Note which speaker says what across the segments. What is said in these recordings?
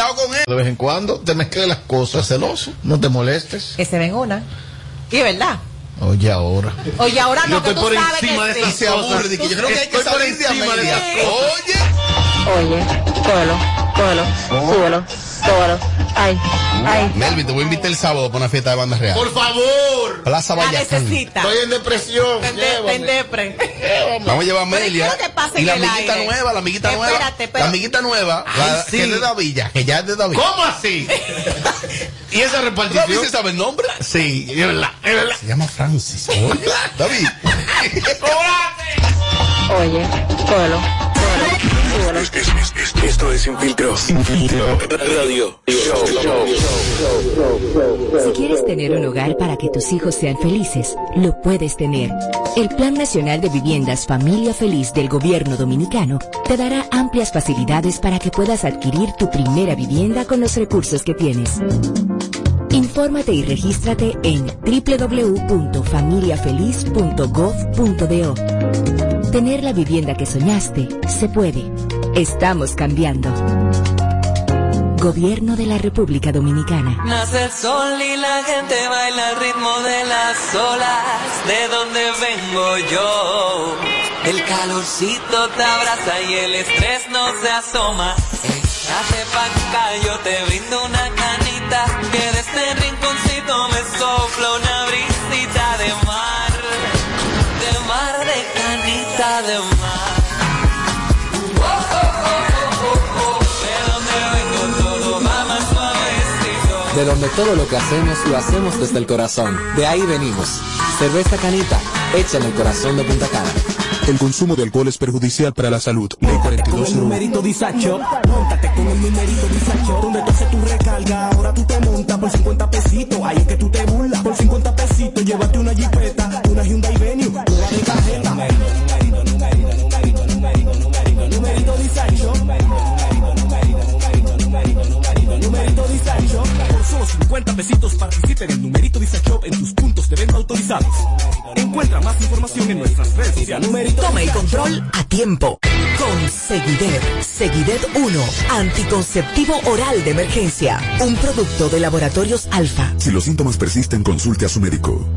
Speaker 1: peleado con él.
Speaker 2: De vez en cuando te mezcles las cosas, celoso. No te molestes.
Speaker 3: Que se ven una. Y es verdad.
Speaker 2: Oye, ahora.
Speaker 3: Oye, ahora no,
Speaker 1: Yo
Speaker 3: que
Speaker 1: estoy
Speaker 3: tú
Speaker 1: por
Speaker 3: sabes
Speaker 1: encima
Speaker 3: que
Speaker 1: de
Speaker 3: sí.
Speaker 1: esas
Speaker 2: de que yo creo que hay que
Speaker 1: por
Speaker 2: salir de
Speaker 1: esas cosas.
Speaker 2: Oye.
Speaker 4: Oye, cógelo, cógelo, súbelo, cógelo. Ay, ay.
Speaker 1: Melvin, te voy a invitar el sábado para una fiesta de banda real.
Speaker 2: Por favor.
Speaker 1: Plaza
Speaker 3: La
Speaker 1: Vallacán.
Speaker 3: necesita.
Speaker 2: Estoy en depresión.
Speaker 3: Ten depre.
Speaker 1: Vamos a llevar a
Speaker 3: Pero, ¿y
Speaker 1: Amelia.
Speaker 3: qué es lo que pasa
Speaker 1: y
Speaker 3: en
Speaker 1: la amiguita
Speaker 3: aire?
Speaker 1: nueva, la amiguita nueva.
Speaker 3: Espérate, pero-
Speaker 1: La amiguita nueva,
Speaker 2: Ay,
Speaker 1: la,
Speaker 2: sí.
Speaker 1: que es de Davilla, que ya es de Davilla.
Speaker 2: ¿Cómo así? ¿Y esa
Speaker 1: ¿David
Speaker 2: repartición?
Speaker 1: se sabe el nombre?
Speaker 2: Sí, es verdad, es verdad.
Speaker 1: Se llama Francis. Oye, David.
Speaker 4: Oye, cógelo, cógelo,
Speaker 5: Esto es Sin Filtro. Sin Filtro. Radio. Show.
Speaker 6: Si quieres tener un hogar para que tus hijos sean felices, lo puedes tener. El Plan Nacional de Viviendas Familia Feliz del Gobierno Dominicano te dará amplias facilidades para que puedas adquirir tu primera vivienda con los recursos que tienes. Infórmate y regístrate en www.familiafeliz.gov.do. Tener la vivienda que soñaste se puede. Estamos cambiando. Gobierno de la República Dominicana.
Speaker 7: Nace el sol y la gente baila al ritmo de las olas. De donde vengo yo. El calorcito te abraza y el estrés no se asoma. Échate pa' acá, yo te brindo una canita. Que de este rinconcito me sopla una de donde todo
Speaker 8: lo que hacemos lo hacemos desde el corazón. De ahí venimos. Cerveza Canita, hecha en el corazón de Punta Cana.
Speaker 5: El consumo de alcohol es perjudicial para la salud. Ley 4201.
Speaker 9: numerito Disacho, montate con el numerito Disacho, donde tú haces tu recarga, ahora tú te montas por 50 pesitos, ahí es que tú te burlas, por 50 pesitos, llévate una jipeta, 50 pesitos participa en el numerito Disacho en tus puntos de venta autorizados. Encuentra más información en nuestras redes sociales. Numerito
Speaker 10: Toma el control a tiempo. Con Seguidet. Seguidet 1. Anticonceptivo oral de emergencia. Un producto de laboratorios alfa.
Speaker 5: Si los síntomas persisten, consulte a su médico.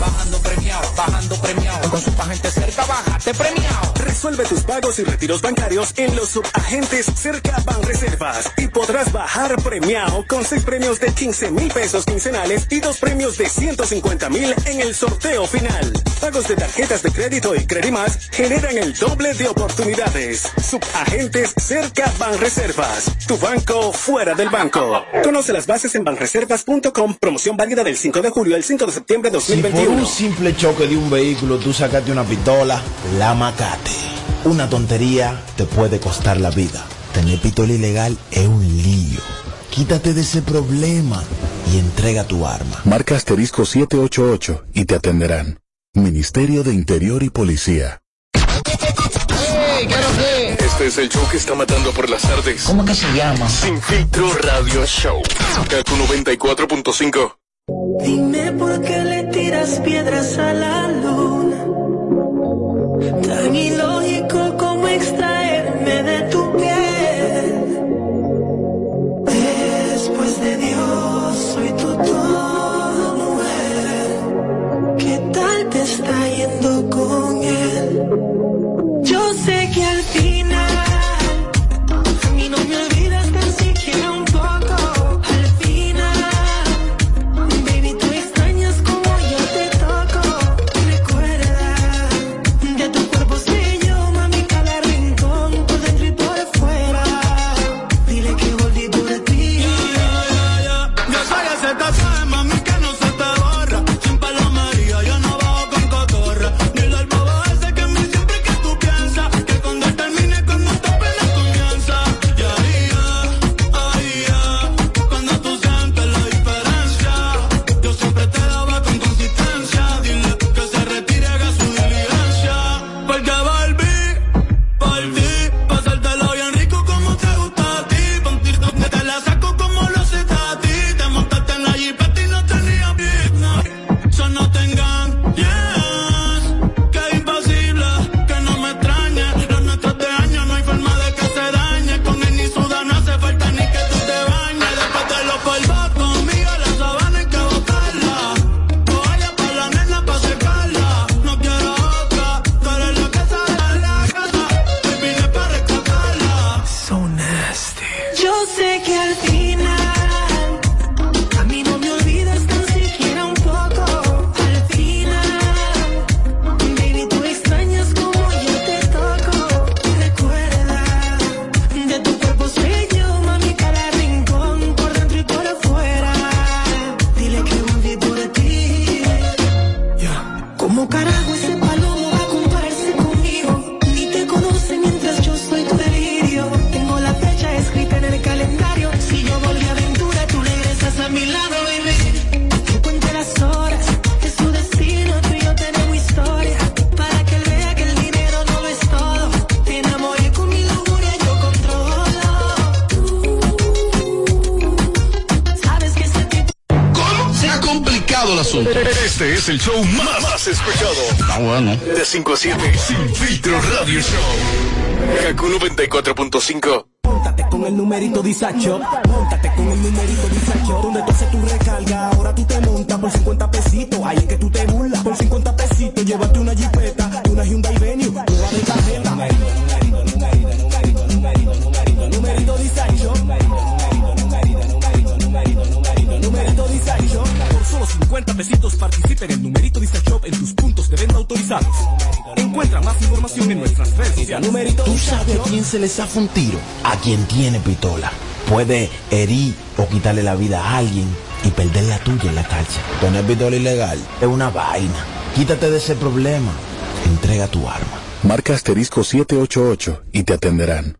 Speaker 9: Bajando premiado, bajando premiado. Con subagentes cerca, bájate premiado. Resuelve tus pagos y retiros bancarios en los subagentes cerca Banreservas. Y podrás bajar premiado con seis premios de 15 mil pesos quincenales y dos premios de 150 mil en el sorteo final. Pagos de tarjetas de crédito y Credimas generan el doble de oportunidades. Subagentes cerca Banreservas. Tu banco fuera del banco. Conoce las bases en banreservas.com. Promoción válida del 5 de julio al 5 de septiembre de
Speaker 11: Si por
Speaker 9: 2021.
Speaker 11: un simple choque de un vehículo tú sacaste una pistola, la macate. Una tontería te puede costar la vida. Tener pistola ilegal es un lío. Quítate de ese problema y entrega tu arma.
Speaker 5: Marca asterisco 788 y te atenderán. Ministerio de Interior y Policía. Este es el show que está matando por las tardes.
Speaker 10: ¿Cómo que se llama?
Speaker 5: Sin Filtro Radio Show. Kaku 94.5.
Speaker 7: Dime por qué le tiras piedras a la luna. Tan
Speaker 12: el
Speaker 13: show más, más escuchado.
Speaker 1: Está bueno.
Speaker 13: De 5 a 7, Sin Filtro Radio Show. Kaku 94.5.
Speaker 14: Móntate con el numerito Disacho. Móntate con el numerito Disacho. Donde tú haces tu recarga, ahora tú te montas por 50 pesitos. Ahí es que tú te burlas. Por 50 pesitos, llévate una jipeta, en el numerito Disacho en tus puntos de venta autorizados. Encuentra más información en nuestras redes sociales. Numerito
Speaker 11: ¿Tú sabes a quién se le zafa un tiro? A quien tiene pistola. Puede herir o quitarle la vida a alguien y perder la tuya en la calle. Tener pistola ilegal es una vaina. Quítate de ese problema. Entrega tu arma.
Speaker 5: Marca asterisco 788 y te atenderán.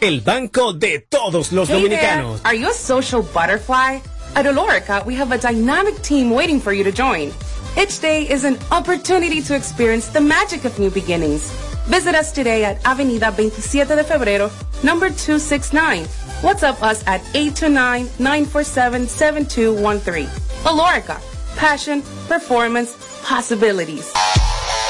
Speaker 9: el banco de todos los
Speaker 15: Hey there. Are you a social butterfly? At Olorica, we have a dynamic team waiting for you to join. Each day is an opportunity to experience the magic of new beginnings. Visit us today at Avenida 27 de Febrero, number 269. WhatsApp us at 829-947-7213. Olorica, passion, performance, possibilities.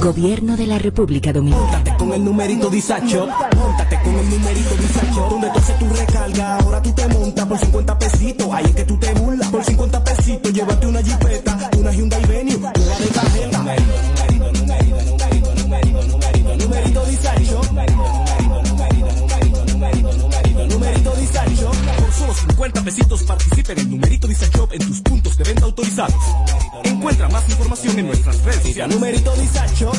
Speaker 6: Gobierno de la República Dominicana.
Speaker 14: con el numerito Disacho. Móntate con el numerito Disacho. Donde tú haces tu recarga, ahora tú te montas por 50 pesitos. Ahí es que tú te burlas. Por 50 pesitos, llévate una jipeta, una Hyundai Venue, nueva de tarjeta. Numerito, numerito, numerito, numerito, numerito, numerito, numerito Disacho. Numerito Disacho. Por solo 50 pesitos participa en el numerito Disacho en tus puntos de venta autorizados. Encuentra más información en nuestras redes sociales. Numerito Disacho.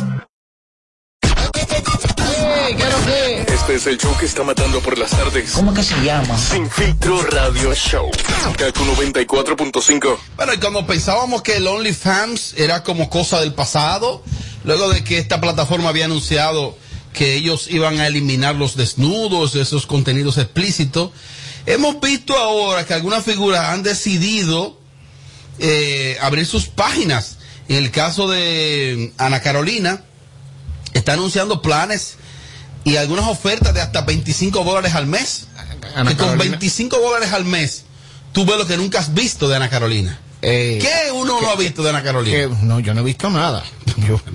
Speaker 13: Este es el show que está matando por las tardes.
Speaker 1: ¿Cómo que se llama?
Speaker 13: Sin Filtro Radio Show. Kaku 94.5.
Speaker 1: Bueno, y cuando pensábamos que el OnlyFans era como cosa del pasado, luego de que esta plataforma había anunciado que ellos iban a eliminar los desnudos, esos contenidos explícitos, hemos visto ahora que algunas figuras han decidido eh, abrir sus páginas. En el caso de Ana Carolina, está anunciando planes y algunas ofertas de hasta 25 dólares al mes.
Speaker 2: Ana
Speaker 1: que con
Speaker 2: Carolina.
Speaker 1: 25 dólares al mes, tú ves lo que nunca has visto de Ana Carolina.
Speaker 2: Eh,
Speaker 1: ¿Qué uno no ha visto de Ana Carolina?
Speaker 2: que- no, yo no he visto nada. Yo-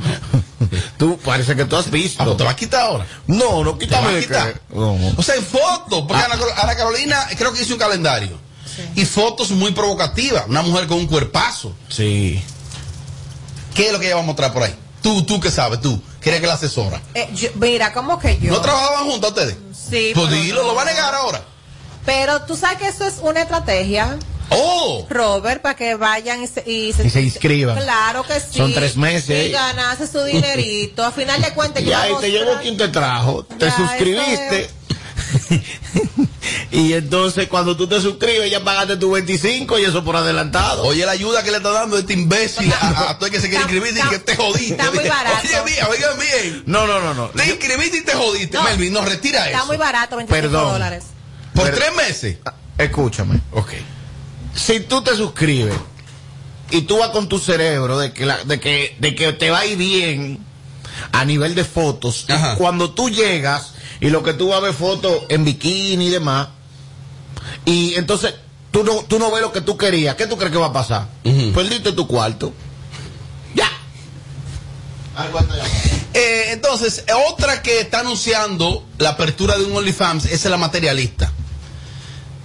Speaker 2: Tú, parece que tú has visto.
Speaker 1: Ah, pues te vas a quitar ahora.
Speaker 2: No, no,
Speaker 1: ¿Te vas
Speaker 2: quítame
Speaker 1: a
Speaker 2: de
Speaker 1: quitar?
Speaker 2: que- no.
Speaker 1: O sea, en fotos, porque Ana, Ana Carolina creo que hizo un calendario. Y fotos muy provocativas. Una mujer con un cuerpazo.
Speaker 2: Sí.
Speaker 1: ¿Qué es lo que ella va a mostrar por ahí? Tú, tú que sabes, tú. que eres que la asesora.
Speaker 3: Eh, yo- mira, ¿cómo que yo?
Speaker 1: ¿No trabajaban juntas ustedes?
Speaker 3: Sí.
Speaker 1: Pues dilo,
Speaker 3: no.
Speaker 1: lo va a negar ahora.
Speaker 3: Pero tú sabes que eso es una estrategia,
Speaker 1: ¡Oh!
Speaker 3: Robert, para que vayan y se, y
Speaker 2: Y se inscriban.
Speaker 3: Claro que sí.
Speaker 2: Son tres meses.
Speaker 3: Y ganarse su dinerito. A final de cuentas, yo
Speaker 2: Y ahí te
Speaker 3: mostrar-
Speaker 2: quien te trajo, te
Speaker 3: Ya,
Speaker 2: suscribiste. y entonces cuando tú te suscribes ya pagaste tu 25 y eso por adelantado.
Speaker 1: Oye, la ayuda que le está dando este imbécil a, a todo el que se quiere inscribir y que te jodiste.
Speaker 3: está muy barato.
Speaker 1: Oye, mía, oigan bien.
Speaker 2: No, no, no, no.
Speaker 1: Te inscribiste y te jodiste.
Speaker 3: No.
Speaker 1: Melvin, nos retira
Speaker 3: Está
Speaker 1: eso.
Speaker 3: muy barato, 25
Speaker 2: Perdón.
Speaker 3: dólares.
Speaker 1: Por
Speaker 2: Pero-
Speaker 1: tres meses.
Speaker 2: Escúchame.
Speaker 1: Ok.
Speaker 2: Si tú te suscribes y tú vas con tu cerebro de que, la- de que, de que te va a ir bien a nivel de fotos, cuando tú llegas y lo que tú vas a ver fotos en bikini y demás, y entonces tú no, tú no ves lo que tú querías, ¿qué tú crees que va a pasar? Perdiste tu cuarto.
Speaker 1: Eh, entonces, otra que está anunciando la apertura de un OnlyFans es la materialista.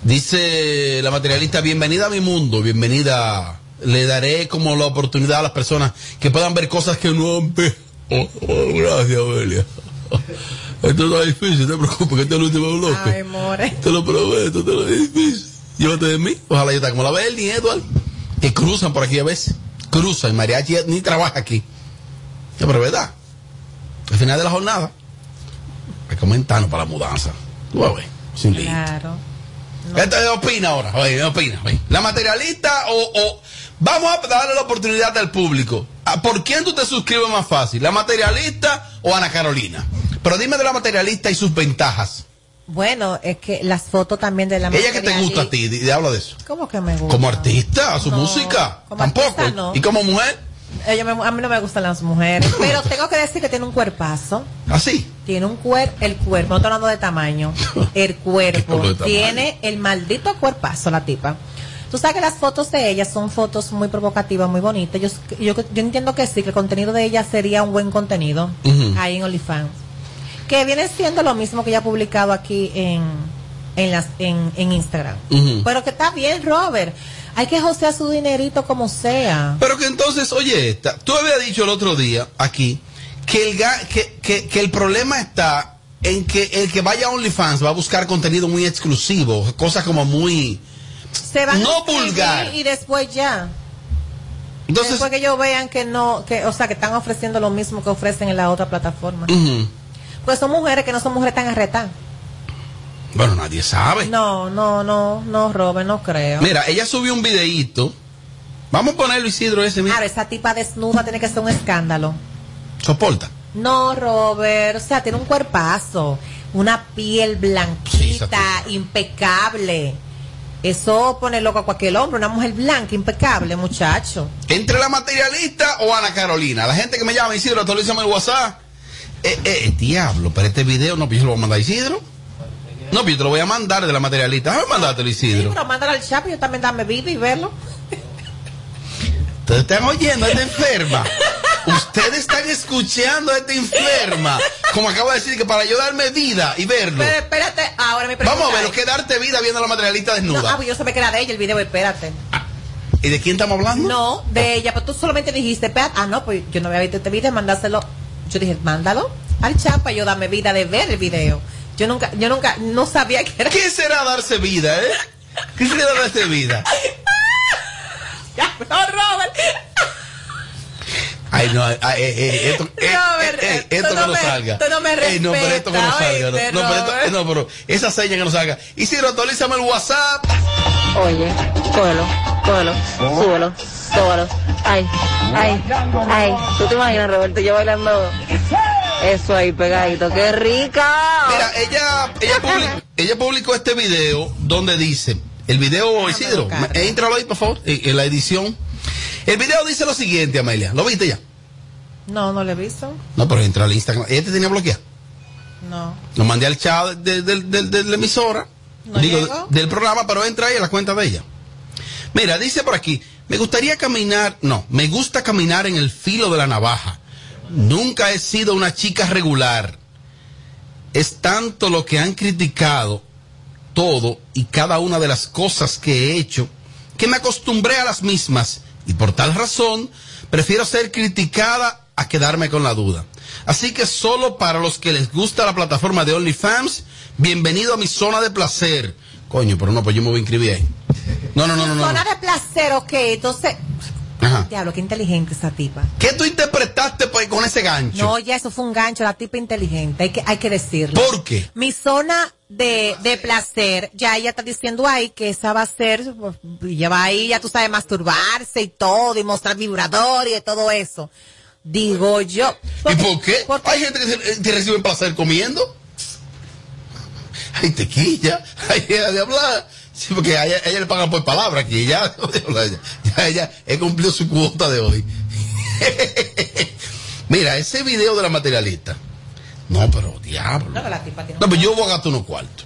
Speaker 1: Dice la materialista, bienvenida a mi mundo, bienvenida. Le daré como la oportunidad a las personas que puedan ver cosas que no han visto. Oh, oh, gracias, Amelia. Esto está difícil, no te preocupes, que este es el último bloque.
Speaker 3: Ay, more.
Speaker 1: Te lo prometo, te lo es difícil. Llévate de mí. Ojalá yo esté como la ve ni Edward. Que cruzan por aquí a veces. Cruzan. Y Mariachi ni trabaja aquí. Ya, pero es verdad. Al final de la jornada. Hay que aumentarnos para la mudanza. Tú vas a ver. Sin lío.
Speaker 3: Claro.
Speaker 1: Este opina ahora. Oye, opina. oye. La materialista o, o- Vamos a darle la oportunidad al público. ¿A ¿Por quién tú te suscribes más fácil? ¿La materialista o Ana Carolina? Pero dime de la materialista y sus ventajas.
Speaker 3: Bueno, es que las fotos también de la
Speaker 1: Ella que te gusta a ti, di- di- habla de eso.
Speaker 3: ¿Cómo que me gusta?
Speaker 1: Como artista, su
Speaker 3: No,
Speaker 1: música.
Speaker 3: como
Speaker 1: Tampoco.
Speaker 3: artista no.
Speaker 1: Y como mujer,
Speaker 3: Ella me- a mí no me gustan las mujeres, pero tengo que decir que tiene un cuerpazo.
Speaker 1: así.
Speaker 3: Tiene un cuerpo, el cuerpo, no estoy hablando de tamaño, el cuerpo.
Speaker 1: Hablo de tamaño.
Speaker 3: Tiene el maldito cuerpazo la tipa. Tú sabes que las fotos de ella son fotos muy provocativas, muy bonitas. Yo, yo, yo entiendo que sí, que el contenido de ella sería un buen contenido
Speaker 16: Ujú.
Speaker 3: ahí en OnlyFans. Que viene siendo lo mismo que ella ha publicado aquí en, en, las, en, en Instagram. Pero que está bien, Robert. Hay que josear su dinerito como sea.
Speaker 1: Pero que entonces, oye, esta, tú habías dicho el otro día aquí que el, ga- que, que- que el problema está en que el que vaya a OnlyFans va a buscar contenido muy exclusivo, cosas como muy...
Speaker 3: Se van
Speaker 1: No
Speaker 3: a
Speaker 1: vulgar.
Speaker 3: Y después ya.
Speaker 1: Entonces-
Speaker 3: después que ellos vean que no, que, o sea, que están ofreciendo lo mismo que ofrecen en la otra plataforma.
Speaker 1: Ujú.
Speaker 3: Pues son mujeres que no son mujeres tan arretadas.
Speaker 1: Bueno, nadie sabe.
Speaker 3: No, no, no, no, Robert, no creo.
Speaker 1: Mira, ella subió un videíto. Vamos a ponerlo, Isidro, ese mismo.
Speaker 3: Claro, esa tipa desnuda tiene que ser un escándalo.
Speaker 1: Soporta.
Speaker 3: No, Robert, o sea, tiene un cuerpazo, una piel blanquita, impecable. Eso pone loco a cualquier hombre, una mujer blanca, impecable, muchacho.
Speaker 1: Entre la materialista o Ana Carolina. La gente que me llama, Isidro, actualízame el WhatsApp. Eh, eh, diablo, pero este video no, pues yo lo voy a mandar a Isidro. No, pues yo te lo voy a mandar de la materialista. Déjame mandártelo, Isidro.
Speaker 3: Pero mándalo al chat y yo también dame vida y verlo.
Speaker 1: Ustedes están oyendo a esta enferma. Ustedes están escuchando a esta enferma. Como acabo de decir, que para yo darme vida y verlo.
Speaker 3: Pero espérate, ahora mi pregunta
Speaker 1: Vamos a ver, que darte vida viendo a la materialista
Speaker 3: No,
Speaker 1: desnuda.
Speaker 3: ah, pues yo sabía que era de ella el video, espérate.
Speaker 1: ¿Y de quién estamos hablando?
Speaker 3: No, de ella, pero tú solamente dijiste, espérate, ah, no, pues yo no había visto este video, mandárselo. Yo dije, mándalo al chat para yo darme vida de ver el video. Yo nunca, yo nunca, no sabía que era.
Speaker 1: ¿Qué será darse vida, eh? ¿Qué será darse vida?
Speaker 3: No, Robert.
Speaker 1: Ay, no, ay, ay, eh, esto, eh,
Speaker 3: Robert,
Speaker 1: eh, eh, esto que
Speaker 3: no
Speaker 1: no
Speaker 3: me-
Speaker 1: salga.
Speaker 3: tú no me
Speaker 1: Ey, no, pero esto que no
Speaker 3: respetas,
Speaker 1: salga. No,
Speaker 3: oíste,
Speaker 1: no, pero esto, no, pero esa seña que no salga. Isidro, actualízame el WhatsApp.
Speaker 4: Oye, cógelo, cógelo, súbelo, Ay, ay, ay. ¿Tú te imaginas, Roberto, yo bailando eso ahí pegadito? ¡Qué rica!
Speaker 1: Mira, ella, ella, publicó, ella publicó este video donde dice, el video, Isidro, me- entralo ahí, por favor, en, en la edición. El video dice lo siguiente, Amelia. ¿Lo viste ya?
Speaker 3: No, no lo he visto.
Speaker 1: No, pero entra al Instagram. Ella te tenía bloqueado.
Speaker 3: No.
Speaker 1: Lo mandé al chat de, de- de- de la emisora,
Speaker 3: ¿No
Speaker 1: digo,
Speaker 3: llegó?
Speaker 1: del programa, pero entra ahí a la cuenta de ella. Mira, dice por aquí, me gustaría caminar, no, me gusta caminar en el filo de la navaja. Nunca he sido una chica regular. Es tanto lo que han criticado todo y cada una de las cosas que he hecho que me acostumbré a las mismas y por tal razón prefiero ser criticada a quedarme con la duda. Así que solo para los que les gusta la plataforma de OnlyFans, bienvenido a mi zona de placer. Coño, pero no, pues yo me voy a inscribir ahí. No, no, no, no. no.
Speaker 3: Zona de placer, ok. Entonces,
Speaker 1: Ajá.
Speaker 3: diablo, qué inteligente esa tipa.
Speaker 1: ¿Qué tú interpretaste pues, con ese gancho?
Speaker 3: No, ya eso fue un gancho, la tipa inteligente, hay que, hay que decirlo.
Speaker 1: ¿Por qué?
Speaker 3: Mi zona de, de placer, ya ella está diciendo ahí que esa va a ser, pues, ella va ahí, ya tú sabes, masturbarse y todo, y mostrar vibrador y de todo eso. Digo yo.
Speaker 1: ¿Y por qué? Hay gente que, que recibe placer comiendo. Hay tequilla, hay de hablar. Sí, porque a ella, a ella le pagan por palabras, que ya, ya, ya ella he cumplido su cuota de hoy. Mira, ese video de la materialista. No, pero diablo.
Speaker 3: No, la tipa tiene
Speaker 1: No, pero yo voy a gastar unos cuartos.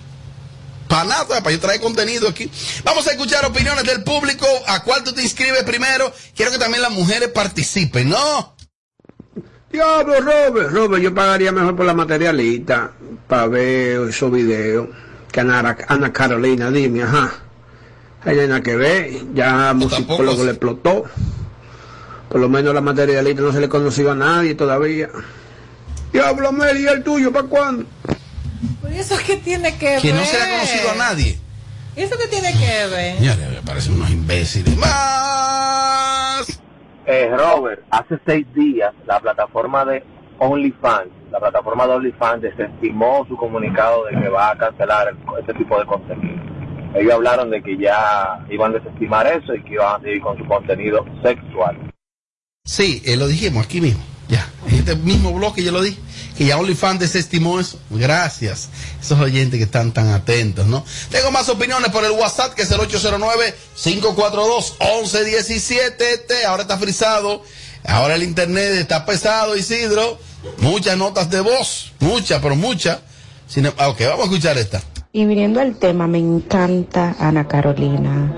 Speaker 1: Para nada, para yo traer contenido aquí. Vamos a escuchar opiniones del público. ¿A cuál tú te inscribes primero? Quiero que también las mujeres participen, ¿no?
Speaker 16: Diablo, Robert, Robert, yo pagaría mejor por la materialista para ver esos videos que Ana, Ana Carolina, dime, ajá. Hay nada que ver, ya musicólogo le explotó. Por lo menos la materialista no se le conoció a nadie todavía. Diablo, Meli, ¿y el tuyo para cuándo?
Speaker 3: ¿Y eso qué tiene que ver?
Speaker 1: Que no se le ha conocido a nadie.
Speaker 3: ¿Y eso qué tiene que ver?
Speaker 1: Señores, me parecen unos imbéciles. ¡Más!
Speaker 17: Eh, Robert, hace seis días la plataforma de OnlyFans, la plataforma de OnlyFans desestimó su comunicado de que va a cancelar el- ese tipo de contenido. Ellos hablaron de que ya iban a desestimar eso y que iban a seguir con su contenido sexual.
Speaker 1: Sí, eh, lo dijimos aquí mismo. Ya, en este mismo bloque yo lo dije. Que ya OnlyFans desestimó eso. Gracias. Esos oyentes que están tan atentos, ¿no? Tengo más opiniones por el WhatsApp, que es el 809-542-1117. Este, ahora está frisado. Ahora el internet está pesado, Isidro. Muchas notas de voz. Muchas, pero muchas. Sin- ah, ok, vamos a escuchar esta.
Speaker 18: Y viniendo al tema, me encanta Ana Carolina,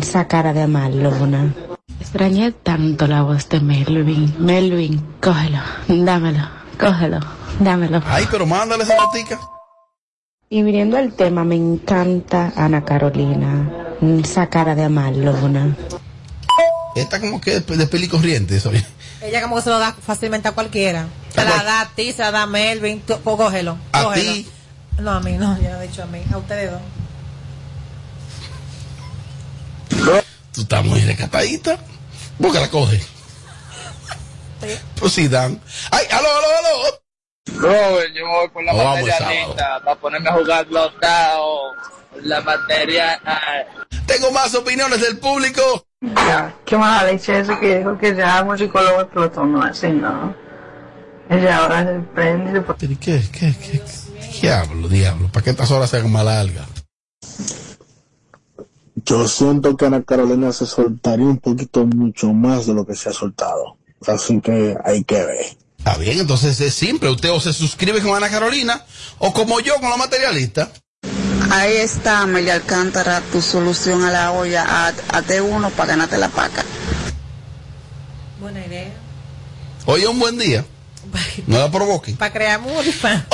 Speaker 18: esa cara de malona. Extrañé tanto la voz de Melvin. Melvin, cógelo, dámelo, cógelo, dámelo.
Speaker 1: Ay, pero mándale esa notica.
Speaker 18: Y viniendo al tema, me encanta Ana Carolina, esa cara de malona.
Speaker 1: Esta como que de, de peli corriente, eso.
Speaker 3: Ella como que se lo da fácilmente a cualquiera. Se la da a ti, se la da a Melvin, tú- pues, cógelo.
Speaker 1: A
Speaker 3: cógelo.
Speaker 1: ti.
Speaker 3: No, a mí no, ya he dicho a mí, a ustedes dos.
Speaker 1: Tú estás muy recatadita. ¿Por qué la coge? Pues sí, Dan. ¡Ay, aló, aló, aló!
Speaker 19: Robert, yo me voy con la
Speaker 1: No, vamos el
Speaker 19: materialista para ponerme a jugar blotado. La materia.
Speaker 1: Tengo más opiniones del público.
Speaker 20: Ya, qué mala leche eso que dijo que ya un psicólogo explotó, no así, no. Ella ahora se prende y
Speaker 1: ¿Qué, qué, qué, qué? Diablo, diablo. ¿Para qué estas horas sean más largas?
Speaker 21: Yo siento que Ana Carolina se soltaría un poquito mucho más de lo que se ha soltado. Así que hay que ver.
Speaker 1: Está bien, entonces es simple. Usted o se suscribe con Ana Carolina o como yo con la materialista.
Speaker 22: Ahí está, Amelia Alcántara, tu solución a la olla. Haz- Hazte uno para ganarte la paca.
Speaker 3: Buena idea.
Speaker 1: Hoy es un buen día. No la provoquen.
Speaker 3: Para crear OnlyFans.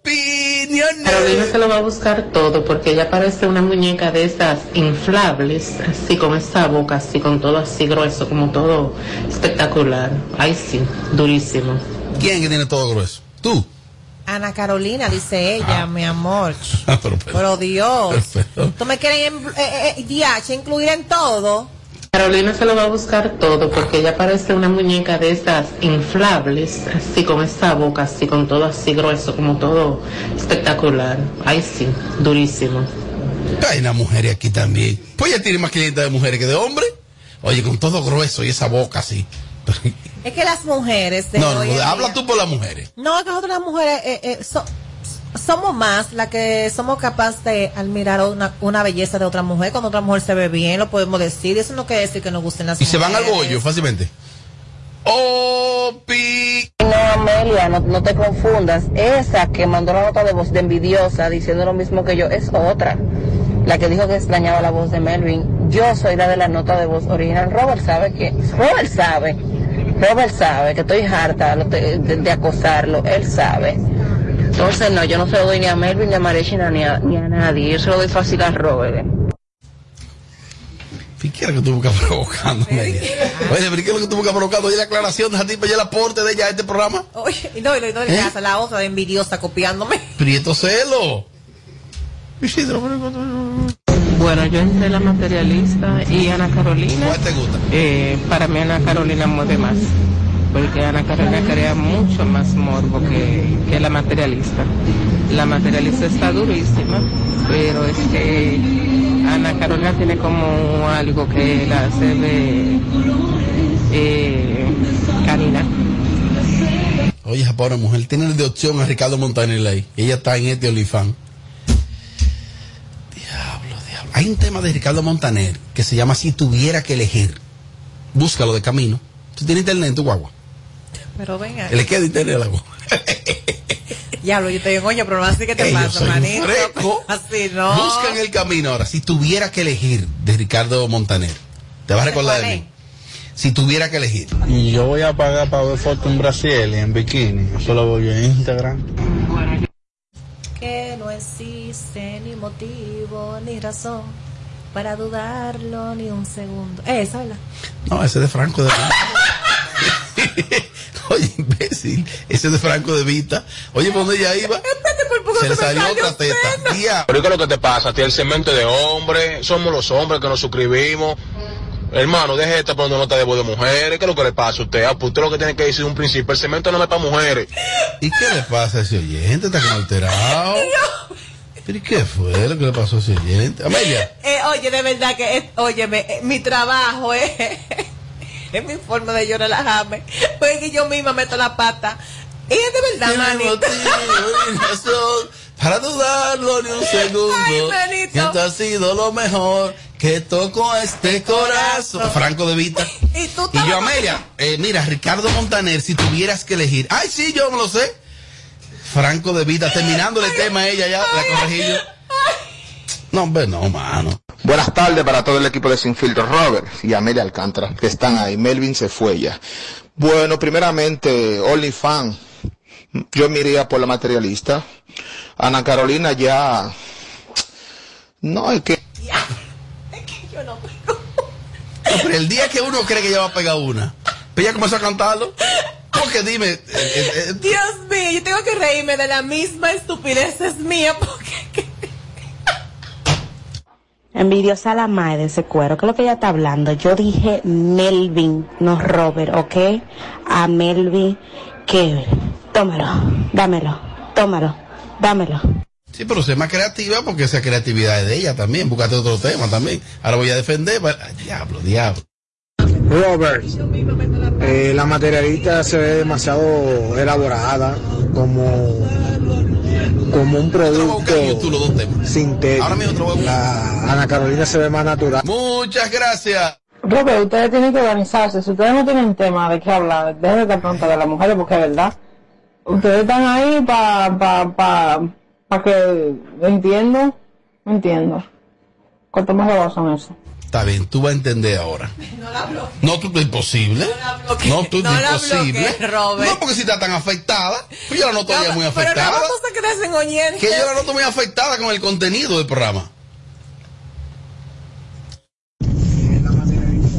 Speaker 1: Opiniones.
Speaker 23: Carolina se lo va a buscar todo porque ella parece una muñeca de esas inflables, así con esa boca, así con todo así grueso, como todo espectacular. Ay, sí, durísimo.
Speaker 1: ¿Quién que tiene todo grueso? Tú.
Speaker 3: Ana Carolina, dice ella, mi amor.
Speaker 1: pero,
Speaker 3: Pero Dios. ¿Tú me quieres eh, eh, DH, incluir en todo?
Speaker 23: Carolina se lo va a buscar todo porque ella parece una muñeca de esas inflables, así con esa boca, así con todo así grueso, como todo espectacular. Ay, sí, durísimo.
Speaker 1: Hay una mujer aquí también. Pues ella tiene más clientes de mujeres que de hombres. Oye, con todo grueso y esa boca así.
Speaker 3: Es que las mujeres de
Speaker 1: No, no, habla tú por las mujeres.
Speaker 3: No, es que nosotros las mujeres eh, eh, so- somos más las que somos capaces de admirar una, una belleza de otra mujer. Cuando otra mujer se ve bien, lo podemos decir. Eso no quiere decir que nos gusten las
Speaker 1: Y se van al bollo fácilmente.
Speaker 4: No, Amelia, no, no te confundas. Esa que mandó la nota de voz de envidiosa diciendo lo mismo que yo es otra. La que dijo que extrañaba la voz de Melvin. Yo soy la de la nota de voz original. Robert sabe que. Robert sabe Robert sabe que estoy harta de, de- de acosarlo, él sabe. Entonces, no, yo no se lo doy ni a Melvin, ni a Marechina, ni a, ni a nadie. Yo se lo doy fácil a Robert.
Speaker 1: ¿Y qué era que tú buscas provocando? Oye, pero ¿qué es lo que tú buscas provocando? Oye, la aclaración de esa tipa y el aporte de ella a este programa.
Speaker 3: Oye, y no, y no, y no le
Speaker 1: ¿Eh?
Speaker 3: hace la otra de envidiosa copiándome.
Speaker 1: Prieto celo.
Speaker 23: Bueno, yo entré la materialista y Ana Carolina.
Speaker 1: ¿Cuál te gusta?
Speaker 23: Eh, para mí Ana Carolina mueve más. Porque Ana Carolina crea mucho más morbo que, que la materialista. La materialista está durísima, pero es que Ana Carolina tiene como algo que la hace de eh.
Speaker 1: Oye, pobre mujer tiene de opción a Ricardo Montaner ahí. Ella está en este OnlyFans. Diablo, diablo. Hay un tema de Ricardo Montaner que se llama Si tuviera que elegir. Búscalo de camino. ¿Tú tienes internet en tu guagua?
Speaker 3: Pero venga.
Speaker 1: Le queda internet a la guagua.
Speaker 3: Diablo, yo te digo, oye, pero no así que te
Speaker 1: Ey, yo
Speaker 3: pasa, manito.
Speaker 1: fresco.
Speaker 3: Así, no.
Speaker 1: Busca en el camino ahora. Si tuviera que elegir de Ricardo Montaner. Te vas a recordar de mí. Si tuviera que elegir.
Speaker 21: Y yo voy a pagar para ver fotos en Brasil y en bikini. Eso lo voy en Instagram.
Speaker 3: Que no existe ni motivo ni razón para dudarlo ni un segundo. Eh, esa, ¿verdad?
Speaker 1: No, ese es de Franco de Vita. Oye, imbécil. Ese es de Franco de Vita. Oye, ¿por dónde ella iba? Se le salió otra teta. Tía.
Speaker 24: Pero ¿qué es lo que te pasa? A ti el cemento de hombre, somos los hombres que nos suscribimos. Hermano, deje esta poniendo nota de voz de mujeres. ¿Qué es lo que le pasa a usted? Ah, pues usted lo que tiene que decir un principio, el cemento no es para mujeres.
Speaker 1: ¿Y qué le pasa a ese oyente? Está como alterado. ¿Pero y qué fue lo que le pasó a ese oyente? Amelia.
Speaker 3: Eh, oye, de verdad que, es, óyeme, eh, mi trabajo es, es mi forma de yo relajarme. Porque yo misma meto la pata. Y es de verdad, manito.
Speaker 1: motivo Para dudarlo ni un segundo.
Speaker 3: Ay,
Speaker 1: que esto ha sido lo mejor que tocó este corazón. Franco de Vita.
Speaker 3: Y tú
Speaker 1: Y yo, Amelia, eh, mira, Ricardo Montaner, si tuvieras que elegir. Ay, sí, yo me lo sé. Franco de Vita, terminando el tema ella ya, la corregí yo. No, hombre, no, mano.
Speaker 25: Buenas tardes para todo el equipo de Sin Filtro, Robert y Amelia Alcántara, que están ahí. Melvin se fue ya. Bueno, primeramente, OnlyFans. Yo me iría por la materialista. Ana Carolina ya... No, es que...
Speaker 1: No, pero el día que uno cree que ya va a pegar una, pues ella comenzó a cantarlo. Porque dime, eh, eh, eh,
Speaker 3: Dios mío, yo tengo que reírme de la misma estupidez es mía porque
Speaker 18: Envidiosa la madre de ese cuero. ¿Qué es lo que ella está hablando? Yo dije Melvin, no Robert, ¿ok? A Melvin, que tómalo, dámelo, tómalo, dámelo.
Speaker 1: sí, pero sé más creativa porque esa creatividad es de ella también. Búscate otro tema también. Ahora voy a defender. pa- Ay, diablo, diablo.
Speaker 21: Robert, eh, la materialista se ve demasiado elaborada, como, como un producto sintético. La Ana Carolina se ve más natural.
Speaker 1: Muchas gracias.
Speaker 20: Robert, ustedes tienen que organizarse. Si ustedes no tienen tema de qué hablar, dejen de estar pronto de las mujeres, porque es verdad. Ustedes están ahí para pa, pa, pa que entiendo, entiendo. La voz en eso.
Speaker 1: Está bien, tú vas a entender ahora. No, tú es imposible. No, tú es
Speaker 3: No la
Speaker 1: imposible.
Speaker 3: Robert.
Speaker 1: No, porque si está tan afectada. Pues yo la noto ya muy
Speaker 3: Pero no
Speaker 1: afectada.
Speaker 3: vamos a quedarse en oyentes.
Speaker 1: Que yo la noto muy afectada con el contenido del programa.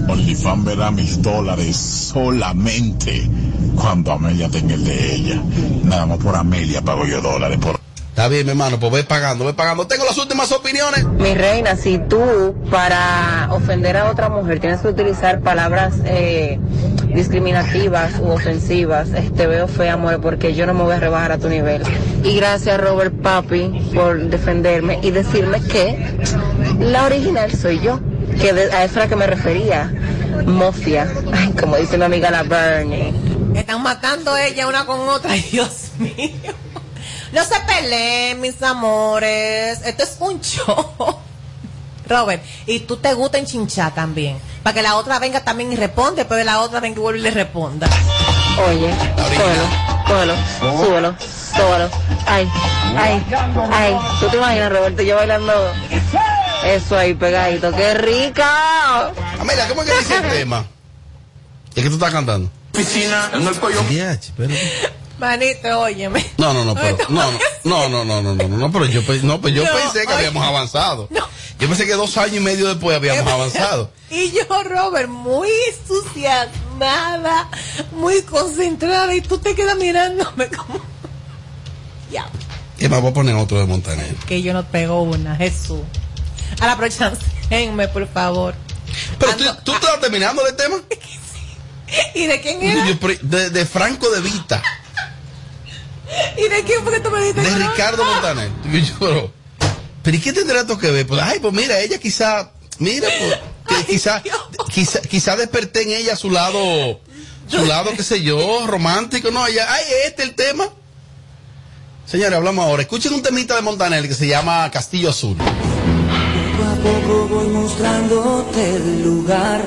Speaker 26: OnlyFans verá mis dólares solamente cuando Amelia tenga el de ella. Nada más por Amelia pago yo dólares. Por...
Speaker 1: Está bien, mi hermano, pues ve pagando, ve pagando. Tengo las últimas opiniones.
Speaker 4: Mi reina, si tú para ofender a otra mujer tienes que utilizar palabras eh, discriminativas u ofensivas, te veo fea, amor, porque yo no me voy a rebajar a tu nivel. Y gracias, Robert Papi, por defenderme y decirme que la original soy yo, que de- a eso era que me refería, mofia, Ay, como dice mi amiga la Bernie.
Speaker 3: Están matando ella una con otra, Dios mío. No se peleen, mis amores. Esto es un show. Robert, y tú te gusta enchinchar también. Para que la otra venga también y responde, pero la otra venga y vuelve y le responda.
Speaker 4: Oye, cógelo, cógelo, súbelo, súbelo. Ay, ay, ay. ¿Tú te imaginas, Roberto, yo bailando eso ahí pegadito? ¡Qué rica!
Speaker 1: Amelia, ¿cómo es que dice el tema? Es que tú estás cantando.
Speaker 27: Piscina en el pollo.
Speaker 3: Manito, óyeme.
Speaker 1: No, no, no, pero, no, no, no, no, no, no, no, no, pero yo, no, pues yo
Speaker 3: No,
Speaker 1: pensé que
Speaker 3: oye.
Speaker 1: habíamos avanzado. Yo pensé que dos años y medio después habíamos avanzado.
Speaker 3: Y yo, Robert, muy entusiasmada, muy concentrada, y tú te quedas mirándome como. Ya,
Speaker 1: Y me voy a poner otro de Montaner.
Speaker 3: que yo no pego una, Jesús. A la próxima, por favor.
Speaker 1: Pero tú, tú estás terminando el tema.
Speaker 3: ¿Y de quién era?
Speaker 1: De, de Franco de Vita,
Speaker 3: ¿Y de quién fue que tú me dijiste?
Speaker 1: de
Speaker 3: que no?
Speaker 1: Ricardo Montaner. Yo, pero, pero ¿y qué tendrá esto que ver? Pues, ay, pues mira, ella quizá, mira, pues, que quizá, quizá, quizá desperté en ella su lado, su lado, qué sé yo, romántico, no, ella, ay, este es el tema. Señores, hablamos ahora. Escuchen un temita de Montaner que se llama Castillo Azul.
Speaker 28: Poco a poco voy mostrándote el lugar.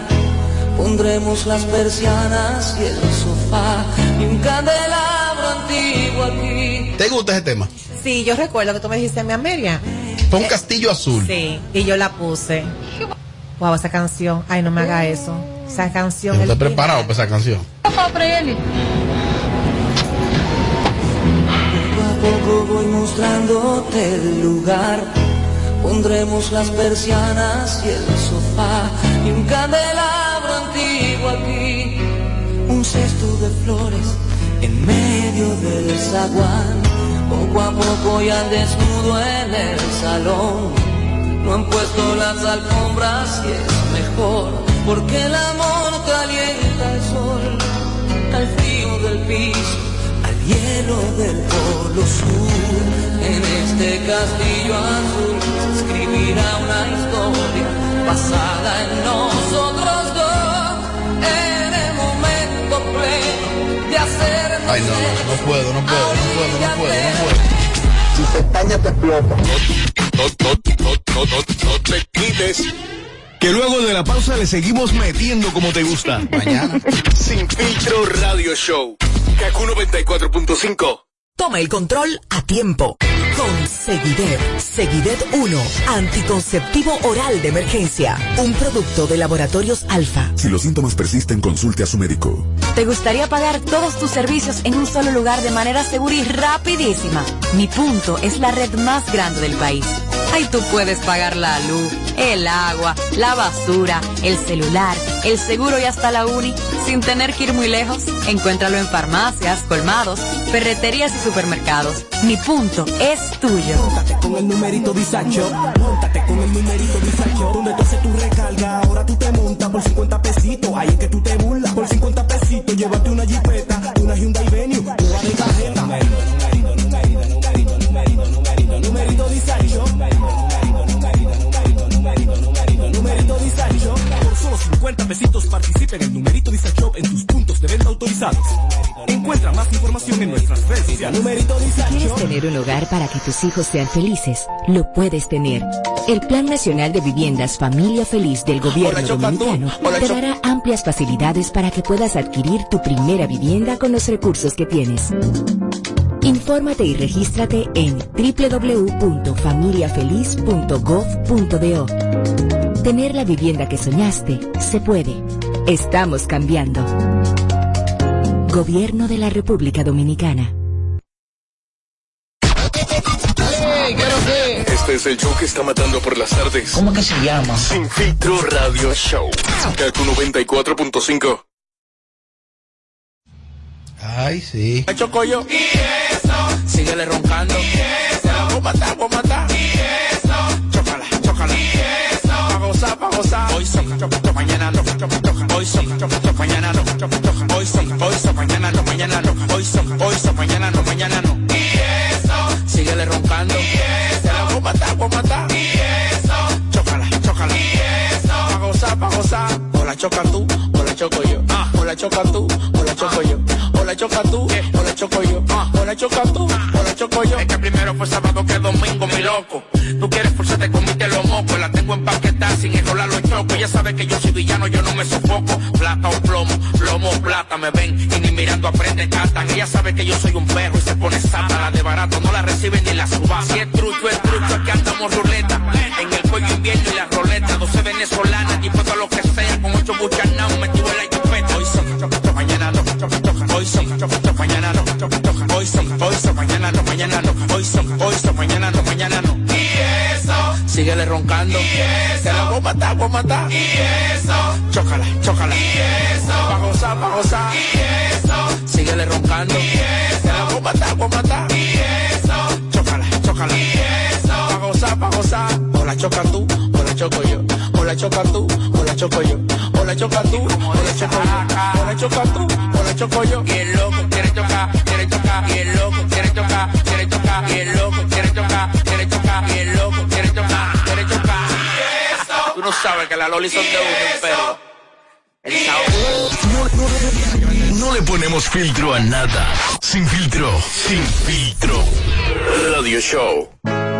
Speaker 28: Pondremos las persianas y el sofá y un candelabro aquí.
Speaker 1: ¿Te gusta ese tema?
Speaker 3: Sí, yo recuerdo que tú me dijiste, mi Amelia.
Speaker 1: Fue un castillo azul.
Speaker 3: Sí, y yo la puse. Wow, esa canción. Ay, no me haga eso. Esa canción.
Speaker 1: ¿No
Speaker 3: el
Speaker 1: estás preparado para esa canción?
Speaker 28: Poco a poco voy mostrándote el lugar. Pondremos las persianas y el sofá y un candelabro antiguo aquí. Un cesto de flores en medio del zaguán. Poco a poco ya desnudo en el salón. No han puesto las alfombras y es mejor porque el amor calienta el sol al frío del piso, al hielo del polo sur. En este castillo azul escribirá una historia basada en nosotros dos. En el momento pleno de hacernos
Speaker 1: Ay, no, no, no puedo, no puedo, no puedo, no puedo, no puedo.
Speaker 28: Si se estaña te explota.
Speaker 13: No, no, no, no, no, no te quites. Que luego de la pausa le seguimos metiendo como te gusta.
Speaker 1: Mañana.
Speaker 13: Sin filtro radio show. Kaku 94.5.
Speaker 29: Toma el control a tiempo. Con Seguidet. Seguidet 1. Anticonceptivo oral de emergencia. Un producto de laboratorios alfa.
Speaker 30: Si los síntomas persisten, consulte a su médico.
Speaker 31: ¿Te gustaría pagar todos tus servicios en un solo lugar de manera segura y rapidísima? Mi punto es la red más grande del país. Ahí tú puedes pagar la luz, el agua, la basura, el celular, el seguro y hasta la uni sin tener que ir muy lejos. Encuéntralo en farmacias, colmados, ferreterías y supermercados. Mi punto es tuyo.
Speaker 14: Móntate con el numerito Disacho. Móntate con el numerito Disacho. Donde tú haces tu recarga, ahora tú te montas por 50 pesitos. Ahí es que tú te burlas. Por 50 pesitos, llévate una 50 pesitos participa en el numerito Disacho en tus puntos de venta autorizados. Encuentra más información en nuestras redes sociales. Numerito
Speaker 6: ¿Quieres tener un hogar para que tus hijos sean felices? Lo puedes tener. El Plan Nacional de Viviendas Familia Feliz del Gobierno
Speaker 27: Hola.
Speaker 6: Dominicano
Speaker 27: Hola,
Speaker 6: te dará amplias facilidades para que puedas adquirir tu primera vivienda con los recursos que tienes. Infórmate y regístrate en www.familiafeliz.gov.do. Tener la vivienda que soñaste se puede. Estamos cambiando. Gobierno de la República Dominicana.
Speaker 13: Este es el show que está matando por las tardes. ¿Cómo que se llama? Sin filtro radio show. Kaku 94.5.
Speaker 1: Ay, sí.
Speaker 27: Chocoyo. Y eso. Síguele roncando. Y eso. Voy a matar, voy a matar. Y eso. Gozar. Hoy choca, mañana no. Hoy choca, mañana no. Hoy soca, hoy soca, mañana no, mañana no. Hoy soca, hoy soca, mañana no, mañana no. Y eso. Síguele roncando. Y eso. Voy a matar, voy a matar. Y eso. Chócala, chócala. Y eso. Pa' gozar, pa' gozar. O la choca tú, o la choco yo. Ah, o la choca tú, o la choco yo. O la choca tú, o la choco yo. Ah, o la choca tú, o la choco yo. Es que primero fue sábado que domingo, mi loco. Tú quieres forzarte, comiste los mocos. La tengo empaquetada sin enrolar los chocos. Ya sabe que yo soy villano, yo no me sofoco. Plata o plomo, plomo o plata, me ven y ni mirando aprende catan. Ella sabe que yo soy un perro y se pone sata. La de barato no la reciben ni la subasta. Si es trucho, es trucho, aquí andamos ruleta. En el cuello invierno y la roleta. 12 venezolanas, dispuesto a lo que sea. Con ocho buchas, me metido en la chupeta. Hoy son, mañana no. Hoy son, mañana no. Hoy son, hoy son, mañana no, mañana no. Hoy son, hoy son, mañana no, mañana no. Síguele roncando. Te la voy a matar, voy a matar. Y eso. Chócala, chócala. Y eso. Pa' gozar, pa' gozar. Y eso. Síguele roncando. Y eso. Te la voy a matar, voy a matar. Y eso. Chócala, chócala. Y eso. Pa' gozar, pa' gozar. O la choca tú, o la choco yo. O la choca tú, o la choco yo. O la choca tú, o la choco yo. O la choca tú, o la choco yo. Y el loco quiere chocar, quiere chocar. Y el loco quiere chocar, quiere chocar. Y el sabes que la Loli son de uno, pero. El
Speaker 13: No le ponemos filtro a nada. Sin filtro, sin filtro. Radio Show.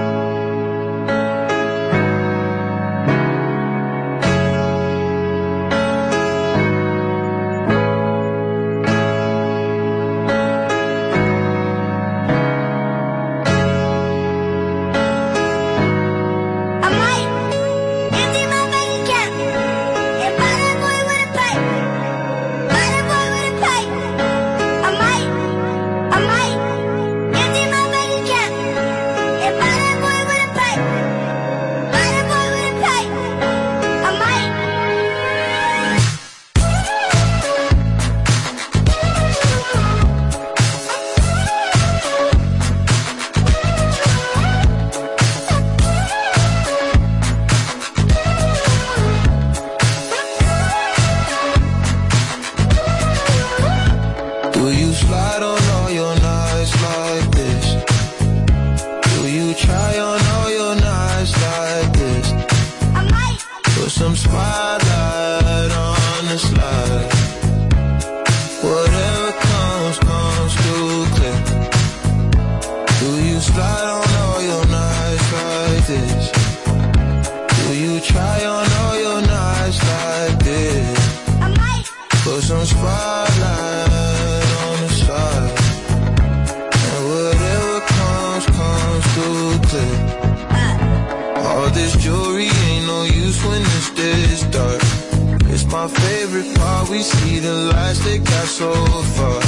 Speaker 32: We see the lights that got so far.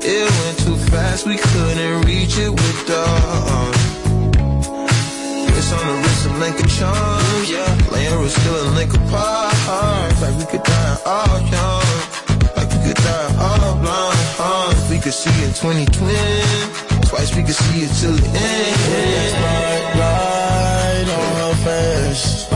Speaker 32: It went too fast, we couldn't reach it with the arm. It's on the wrist of link of charms, yeah. Laying was still a link apart. Like we could die all young. Like we could die all blind. Uh, if we could see in 2020. Twice we could see it till the end. Spotlight on her face.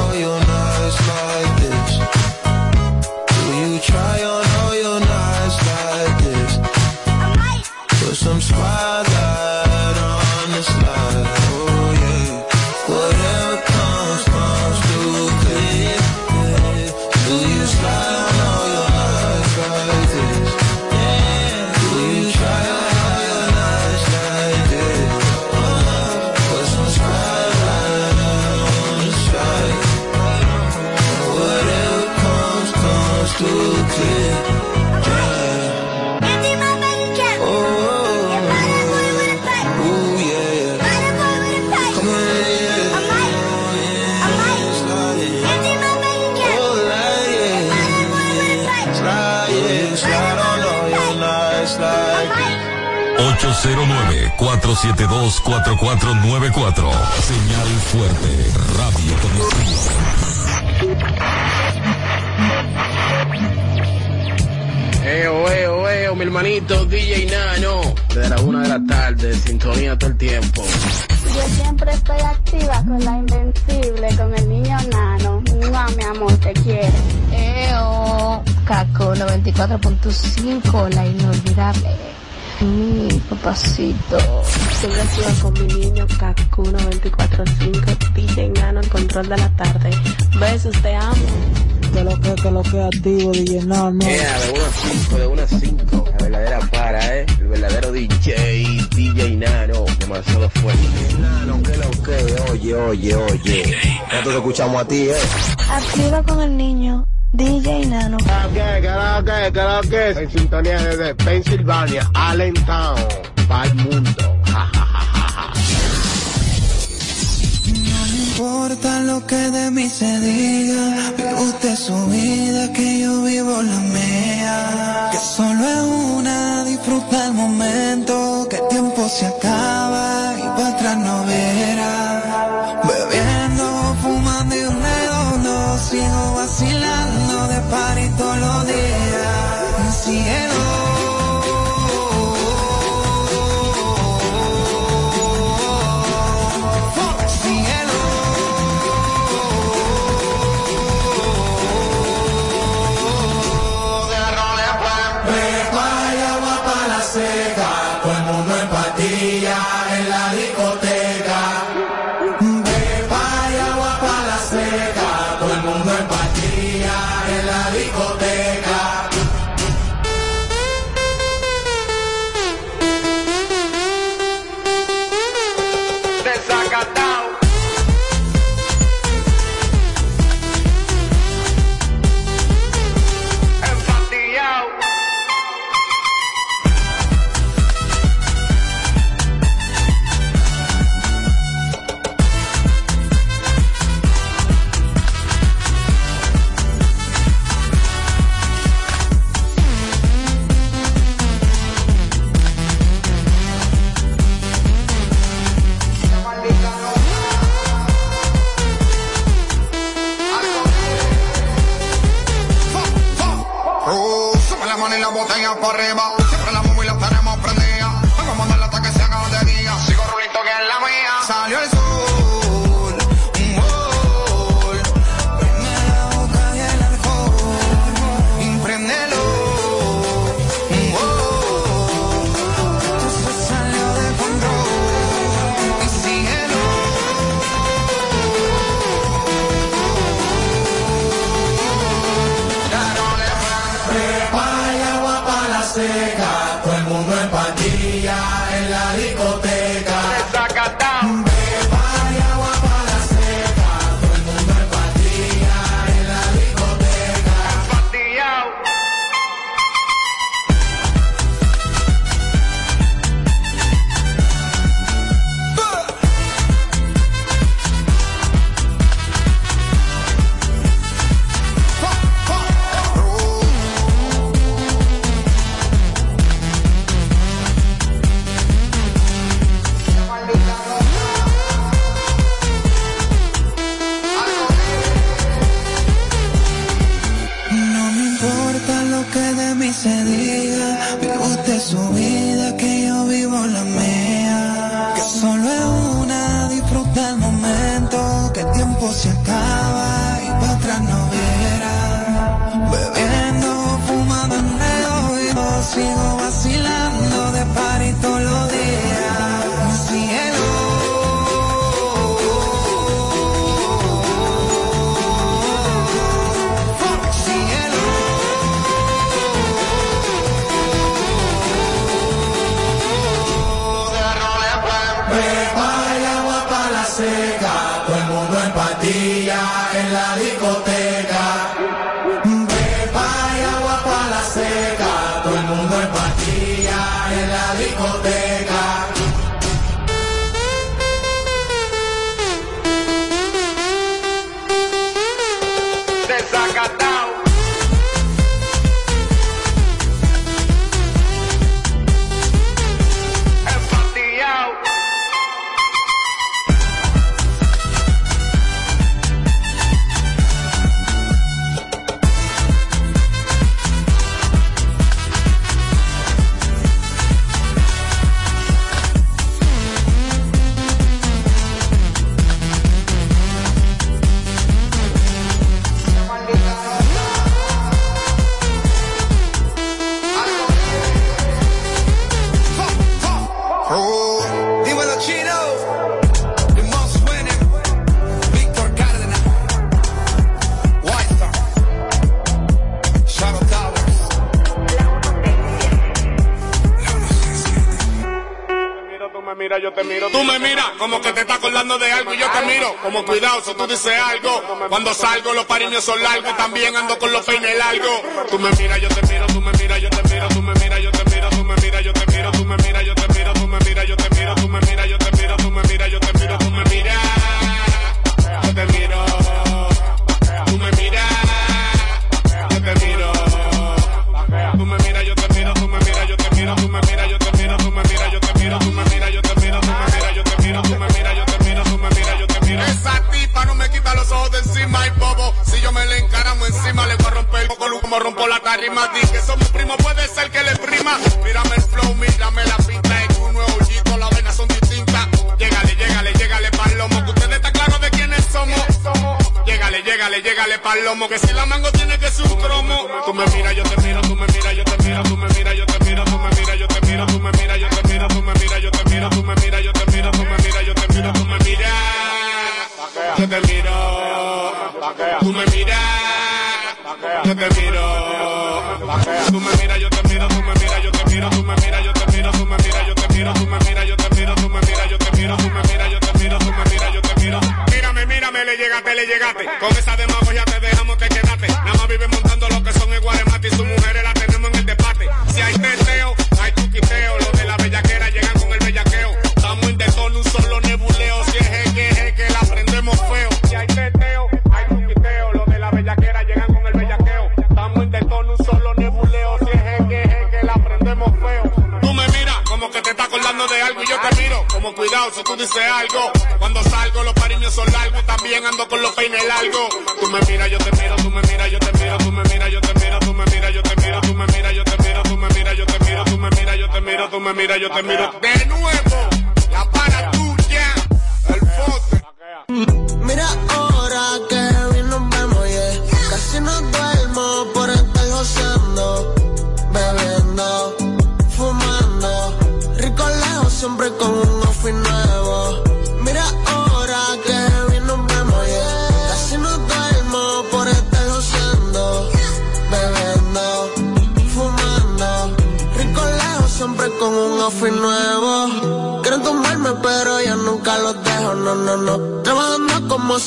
Speaker 33: 4.5, la
Speaker 34: inolvidable. Mi papacito.
Speaker 35: Tengo activa con mi niño Kaku 94.5, DJ Nano, el control de la tarde. Besos, te amo.
Speaker 36: Que lo que, que lo que activo, DJ Nano.
Speaker 33: Yeah, de 1 a 5, de 1 a 5. La verdadera para, eh. El verdadero DJ, DJ Nano. Demasiado fuerte.
Speaker 2: Nano, que lo que, oye, oye, oye. Nosotros escuchamos a ti, eh.
Speaker 34: Activa con el niño. DJ Nano.
Speaker 2: ¿Qué, qué, qué, qué? En sintonía desde Pensilvania, Allentown, para el mundo. Ja, ja, ja, ja, ja.
Speaker 37: No me importa lo que de mí se diga, vive usted su vida, que yo vivo la mía. Que solo es una, disfruta el momento, que el tiempo se acaba y para atrás no verá. De party todos los días.
Speaker 38: Botella para arriba. Patilla en la discoteca.
Speaker 28: tú dices algo. Cuando salgo, los paris míos son largos. También ando con los peines largos. Tú me miras, yo te miro.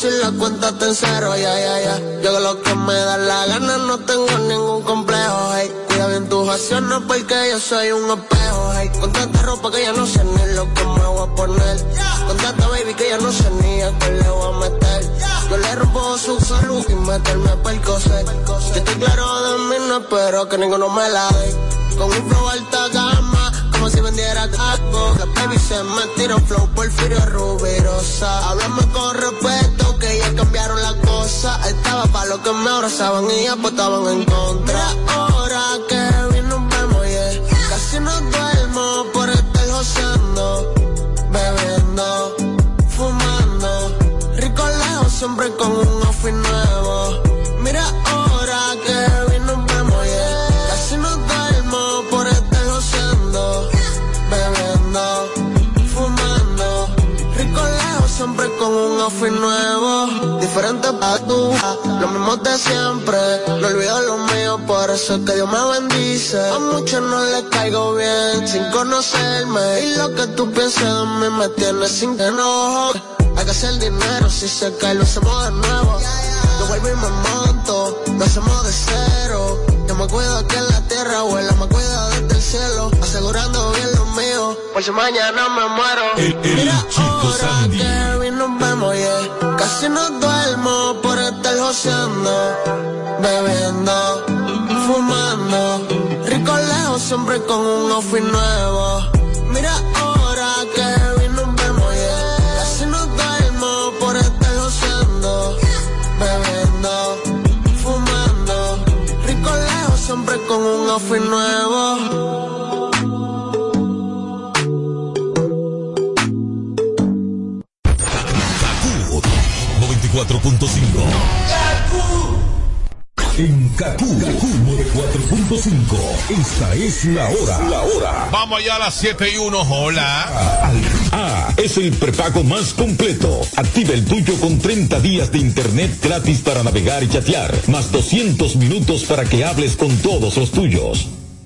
Speaker 39: si la cuenta está en cero, ya, yeah, ya, yeah, ya. Yeah. Yo lo que me da la gana, no tengo ningún complejo, hey. Cuida bien tus acciones porque yo soy un espejo, hey. Con tanta ropa que ya no sé ni lo que me voy a poner. Con tanta baby que ya no sé ni a qué le voy a meter. Yo le rompo su salud y meterme por coser. Yo estoy claro de mí, no espero que ninguno me la dé. Con un flow alta gama como si vendiera advoca. Baby, se mentira, flow Porfirio Rubirosa. Háblame con respeto, que ya cambiaron las cosas. Estaba para lo que me abrazaban y apostaban en contra. Ahora que bien nos vemos. Casi no duermo por estar joseando, bebiendo. lo mismo de siempre. No olvido lo mío, por eso es que Dios me bendice. A muchos no les caigo bien, sin conocerme. Y lo que tú piensas de mí me tiene sin enojo. Hay que hacer dinero, si se cae lo hacemos de nuevo. Yo vuelvo y me monto, lo hacemos de cero. Yo me cuido aquí en la tierra abuela me cuida desde el cielo, asegurando bien lo mío. Por si mañana me muero. El, el Mira ahora que negociando, bebiendo, fumando. Rico lejos siempre con un outfit nuevo. Mira ahora que bien nos vemos, yeah. Casi nos duermo por estar negociando, bebiendo, fumando. Rico lejos siempre con un outfit nuevo.
Speaker 40: Cuatro punto cinco
Speaker 41: en Kaku, Kaku 4.5. Esta es la hora. La hora.
Speaker 42: Vamos allá a las 7 y 1. Hola.
Speaker 41: Ah, es el prepago más completo. Activa el tuyo con 30 días de internet gratis para navegar y chatear, más 200 minutos para que hables con todos los tuyos.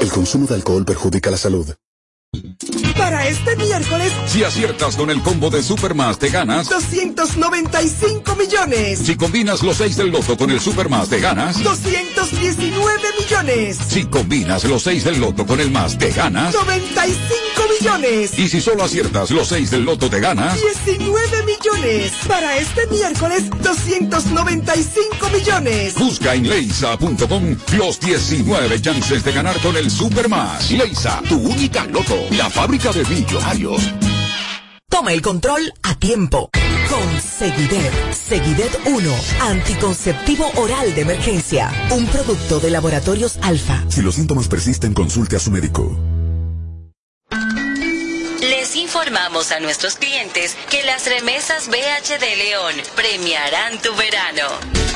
Speaker 30: El consumo de alcohol perjudica la salud.
Speaker 43: Para este miércoles,
Speaker 41: Si aciertas con el combo de Supermas, te ganas.
Speaker 43: 295 millones.
Speaker 41: Si combinas los 6 del loto con el Supermas, te ganas.
Speaker 43: 219 millones.
Speaker 41: Si combinas los 6 del loto con el más, te ganas.
Speaker 43: 95 millones.
Speaker 41: Y si solo aciertas los 6 del loto, te ganas.
Speaker 43: 19 millones. Para este miércoles, 295 millones.
Speaker 41: Busca en leisa.com los 19 chances de ganar con el Supermas. Leisa, tu única loto. La fábrica de millonarios.
Speaker 29: Toma el control a tiempo. Con Seguidet. Seguidet 1. Anticonceptivo oral de emergencia. Un producto de laboratorios alfa.
Speaker 30: Si los síntomas persisten, consulte a su médico.
Speaker 44: Informamos a nuestros clientes que las remesas BH de León premiarán tu verano.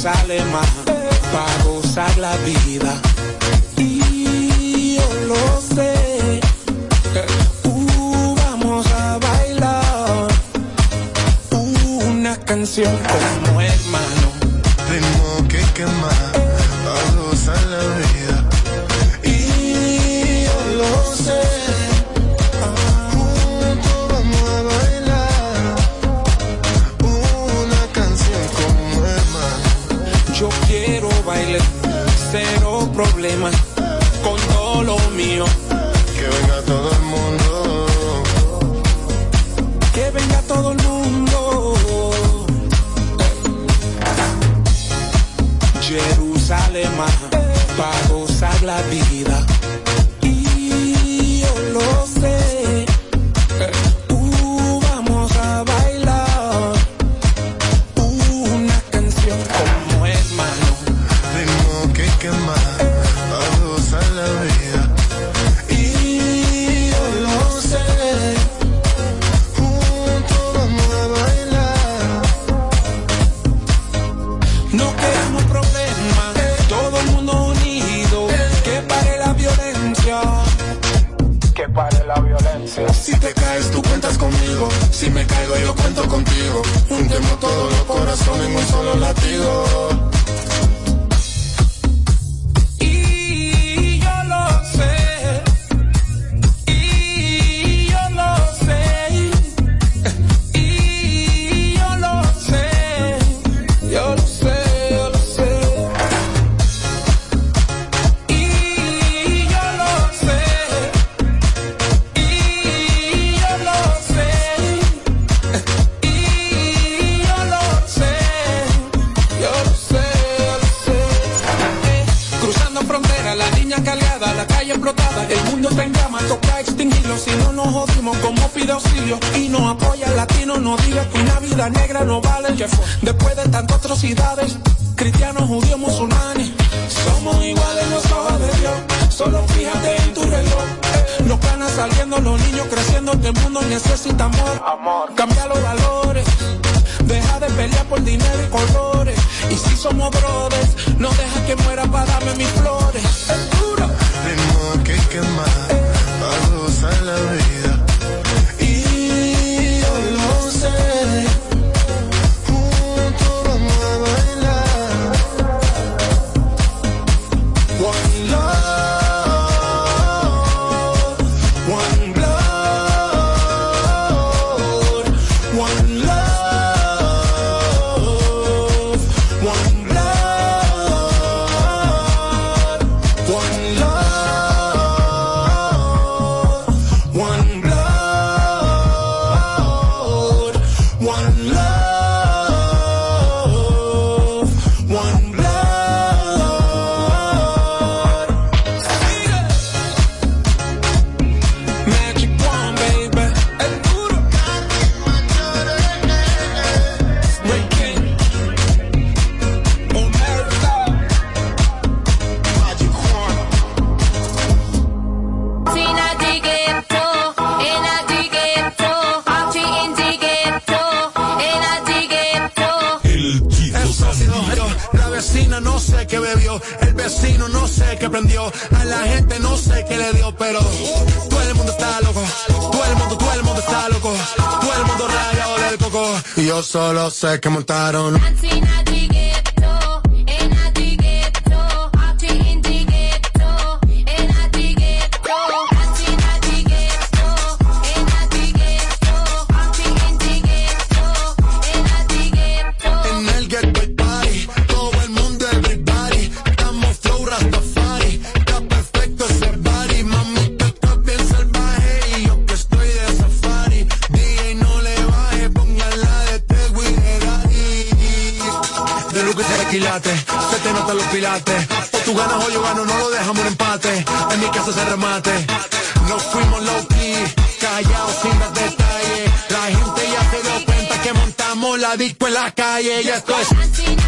Speaker 45: Jerusalén, para gozar la vida. Y yo lo sé. Uh, vamos a bailar una canción como hermano.
Speaker 46: Tengo que quemar, gozar la solo
Speaker 45: sé
Speaker 47: De
Speaker 44: quilate, se te notan los pilates, o tú ganas o yo gano, no lo dejamos en empate, en mi casa se remate, nos fuimos low key, callados sin dar detalles, la gente ya se dio cuenta que montamos la disco en la calle, y esto es...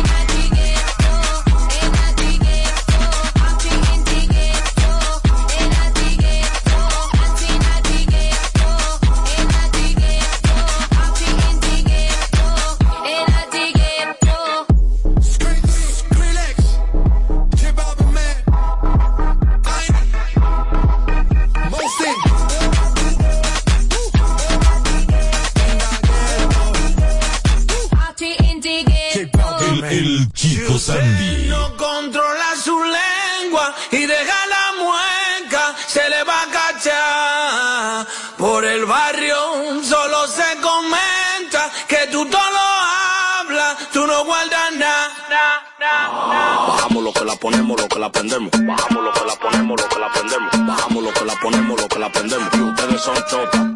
Speaker 47: Y deja la mueca, se le va a cachar. Por el barrio solo se comenta que tú todo lo hablas, tú no guardas nada.
Speaker 48: Bajamos lo que la ponemos, lo que la prendemos. Bajamos lo que la ponemos, lo que la prendemos. Bajamos lo que la ponemos, lo que la prendemos. Y ustedes son chotas.